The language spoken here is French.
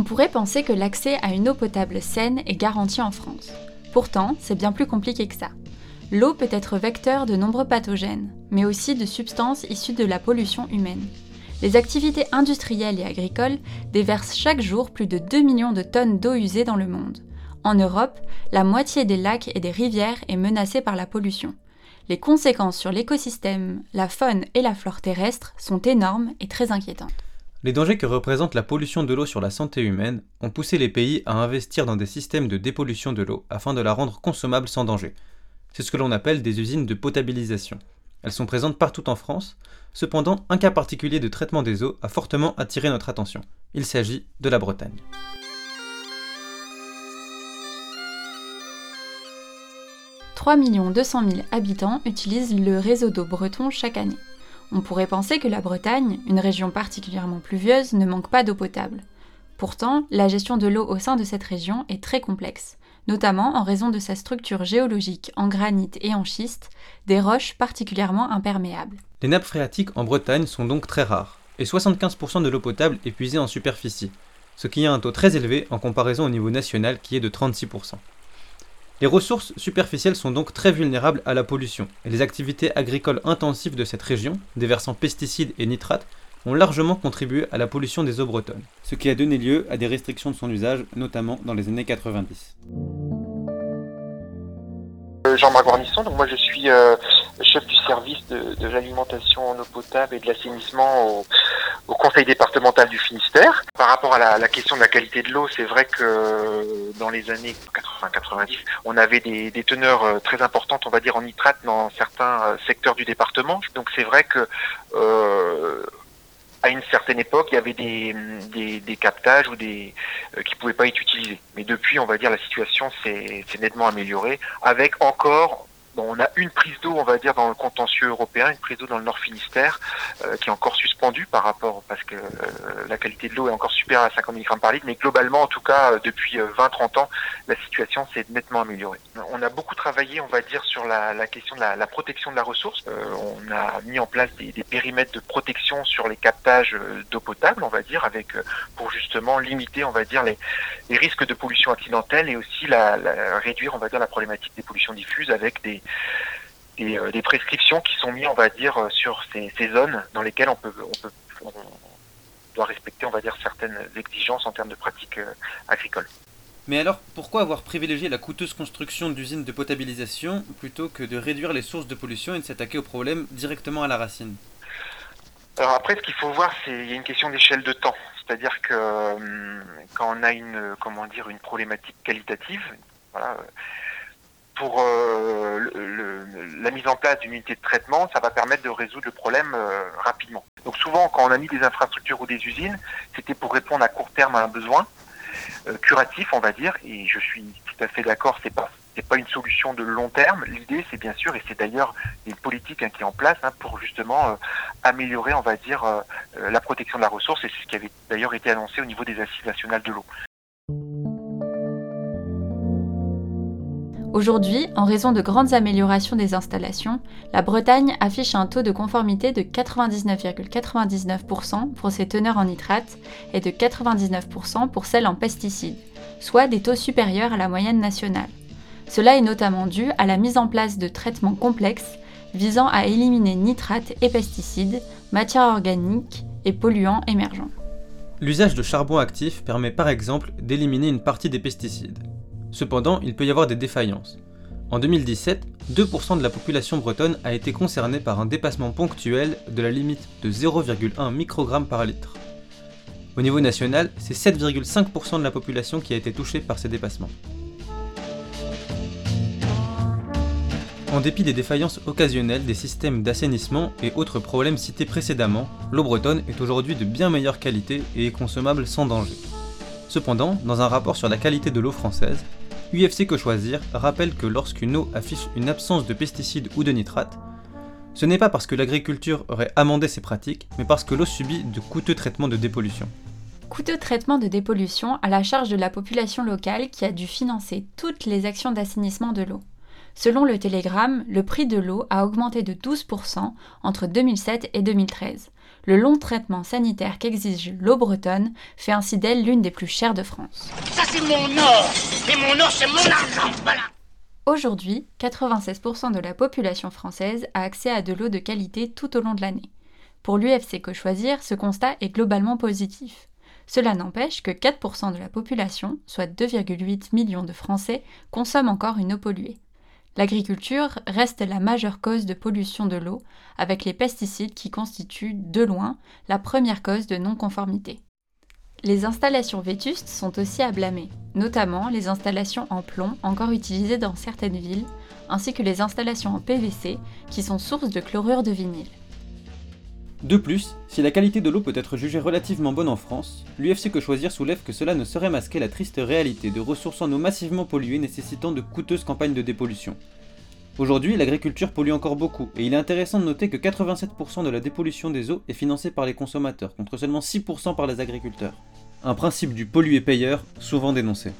On pourrait penser que l'accès à une eau potable saine est garanti en France. Pourtant, c'est bien plus compliqué que ça. L'eau peut être vecteur de nombreux pathogènes, mais aussi de substances issues de la pollution humaine. Les activités industrielles et agricoles déversent chaque jour plus de 2 millions de tonnes d'eau usée dans le monde. En Europe, la moitié des lacs et des rivières est menacée par la pollution. Les conséquences sur l'écosystème, la faune et la flore terrestre sont énormes et très inquiétantes. Les dangers que représente la pollution de l'eau sur la santé humaine ont poussé les pays à investir dans des systèmes de dépollution de l'eau afin de la rendre consommable sans danger. C'est ce que l'on appelle des usines de potabilisation. Elles sont présentes partout en France, cependant un cas particulier de traitement des eaux a fortement attiré notre attention. Il s'agit de la Bretagne. 3 200 000 habitants utilisent le réseau d'eau breton chaque année. On pourrait penser que la Bretagne, une région particulièrement pluvieuse, ne manque pas d'eau potable. Pourtant, la gestion de l'eau au sein de cette région est très complexe, notamment en raison de sa structure géologique en granit et en schiste, des roches particulièrement imperméables. Les nappes phréatiques en Bretagne sont donc très rares, et 75% de l'eau potable est puisée en superficie, ce qui est un taux très élevé en comparaison au niveau national qui est de 36%. Les ressources superficielles sont donc très vulnérables à la pollution, et les activités agricoles intensives de cette région, déversant pesticides et nitrates, ont largement contribué à la pollution des eaux bretonnes, ce qui a donné lieu à des restrictions de son usage, notamment dans les années 90. Euh, Jean-Marc Guarnisson, donc moi je suis euh, chef du service de, l'alimentation en eau potable et de l'assainissement conseil départemental du Finistère. Par rapport à la, question de la qualité de l'eau, c'est vrai que dans les années 80-90, on avait des, teneurs euh, très importantes, on va dire, en nitrate dans certains secteurs du département. Donc c'est vrai que à une certaine époque, il y avait des, captages ou des euh, qui pouvaient pas être utilisés. Mais depuis, on va dire, la situation s'est nettement améliorée, avec encore on a une prise d'eau, on va dire, dans le contentieux européen, une prise d'eau dans le Nord Finistère, euh, qui est encore suspendue par rapport, parce que euh, la qualité de l'eau est encore supérieure à 50 mg par litre, mais globalement, en tout cas, euh, depuis 20-30 ans, la situation s'est nettement améliorée. On a beaucoup travaillé, on va dire, sur la, question de la, protection de la ressource. on a mis en place des, périmètres de protection sur les captages d'eau potable, on va dire, avec pour justement limiter, on va dire, les, risques de pollution accidentelle et aussi la, réduire, on va dire, la problématique des pollutions diffuses avec des, euh, des, prescriptions qui sont mises, on va dire, euh, sur ces, zones dans lesquelles on peut, on peut, doit respecter, on va dire, certaines exigences en termes de pratiques euh, agricoles. Mais alors, pourquoi avoir privilégié la coûteuse construction d'usines de potabilisation plutôt que de réduire les sources de pollution et de s'attaquer au problème directement à la racine? Alors après, ce qu'il faut voir, c'est il y a une question d'échelle de temps. C'est-à-dire que quand on a une, comment dire, une problématique qualitative, voilà, pour euh, la mise en place d'une unité de traitement, ça va permettre de résoudre le problème euh, rapidement. Donc souvent, quand on a mis des infrastructures ou des usines, c'était pour répondre à court terme à un besoin euh, curatif, on va dire. Et je suis tout à fait d'accord, c'est pas c'est pas une solution de long terme. L'idée, c'est bien sûr, et c'est d'ailleurs une politique hein, qui est en place hein, pour justement améliorer, on va dire, la protection de la ressource. Et c'est ce qui avait d'ailleurs été annoncé au niveau des assises nationales de l'eau. Aujourd'hui, en raison de grandes améliorations des installations, la Bretagne affiche un taux de conformité de 99,99% pour ses teneurs en nitrate et de 99% pour celles en pesticides, soit des taux supérieurs à la moyenne nationale. Cela est notamment dû à la mise en place de traitements complexes visant à éliminer nitrates et pesticides, matières organiques et polluants émergents. L'usage de charbon actif permet par exemple d'éliminer une partie des pesticides. Cependant, il peut y avoir des défaillances. En 2017, 2% de la population bretonne a été concernée par un dépassement ponctuel de la limite de 0,1 microgramme par litre. Au niveau national, c'est 7,5% de la population qui a été touchée par ces dépassements. En dépit des défaillances occasionnelles des systèmes d'assainissement et autres problèmes cités précédemment, l'eau bretonne est aujourd'hui de bien meilleure qualité et est consommable sans danger. Cependant, dans un rapport sur la qualité de l'eau française, UFC Que Choisir rappelle que lorsqu'une eau affiche une absence de pesticides ou de nitrates, ce n'est pas parce que l'agriculture aurait amendé ses pratiques, mais parce que l'eau subit de coûteux traitements de dépollution. Coûteux traitements de dépollution à la charge de la population locale qui a dû financer toutes les actions d'assainissement de l'eau. Selon le Télégramme, le prix de l'eau a augmenté de 12% entre 2007 et 2013. Le long traitement sanitaire qu'exige l'eau bretonne fait ainsi d'elle l'une des plus chères de France. Ça c'est mon or Et mon or c'est mon argent Voilà Aujourd'hui, 96% de la population française a accès à de l'eau de qualité tout au long de l'année. Pour l'UFC Que Choisir, ce constat est globalement positif. Cela n'empêche que 4% de la population, soit 2,8 millions de Français, consomment encore une eau polluée. L'agriculture reste la majeure cause de pollution de l'eau, avec les pesticides qui constituent, de loin, la première cause de non-conformité. Les installations vétustes sont aussi à blâmer, notamment les installations en plomb encore utilisées dans certaines villes, ainsi que les installations en PVC qui sont source de chlorure de vinyle. De plus, si la qualité de l'eau peut être jugée relativement bonne en France, l'UFC Que Choisir soulève que cela ne saurait masquer la triste réalité de ressources en eau massivement polluées nécessitant de coûteuses campagnes de dépollution. Aujourd'hui, l'agriculture pollue encore beaucoup, et il est intéressant de noter que 87% de la dépollution des eaux est financée par les consommateurs, contre seulement 6% par les agriculteurs. Un principe du polluer-payeur souvent dénoncé.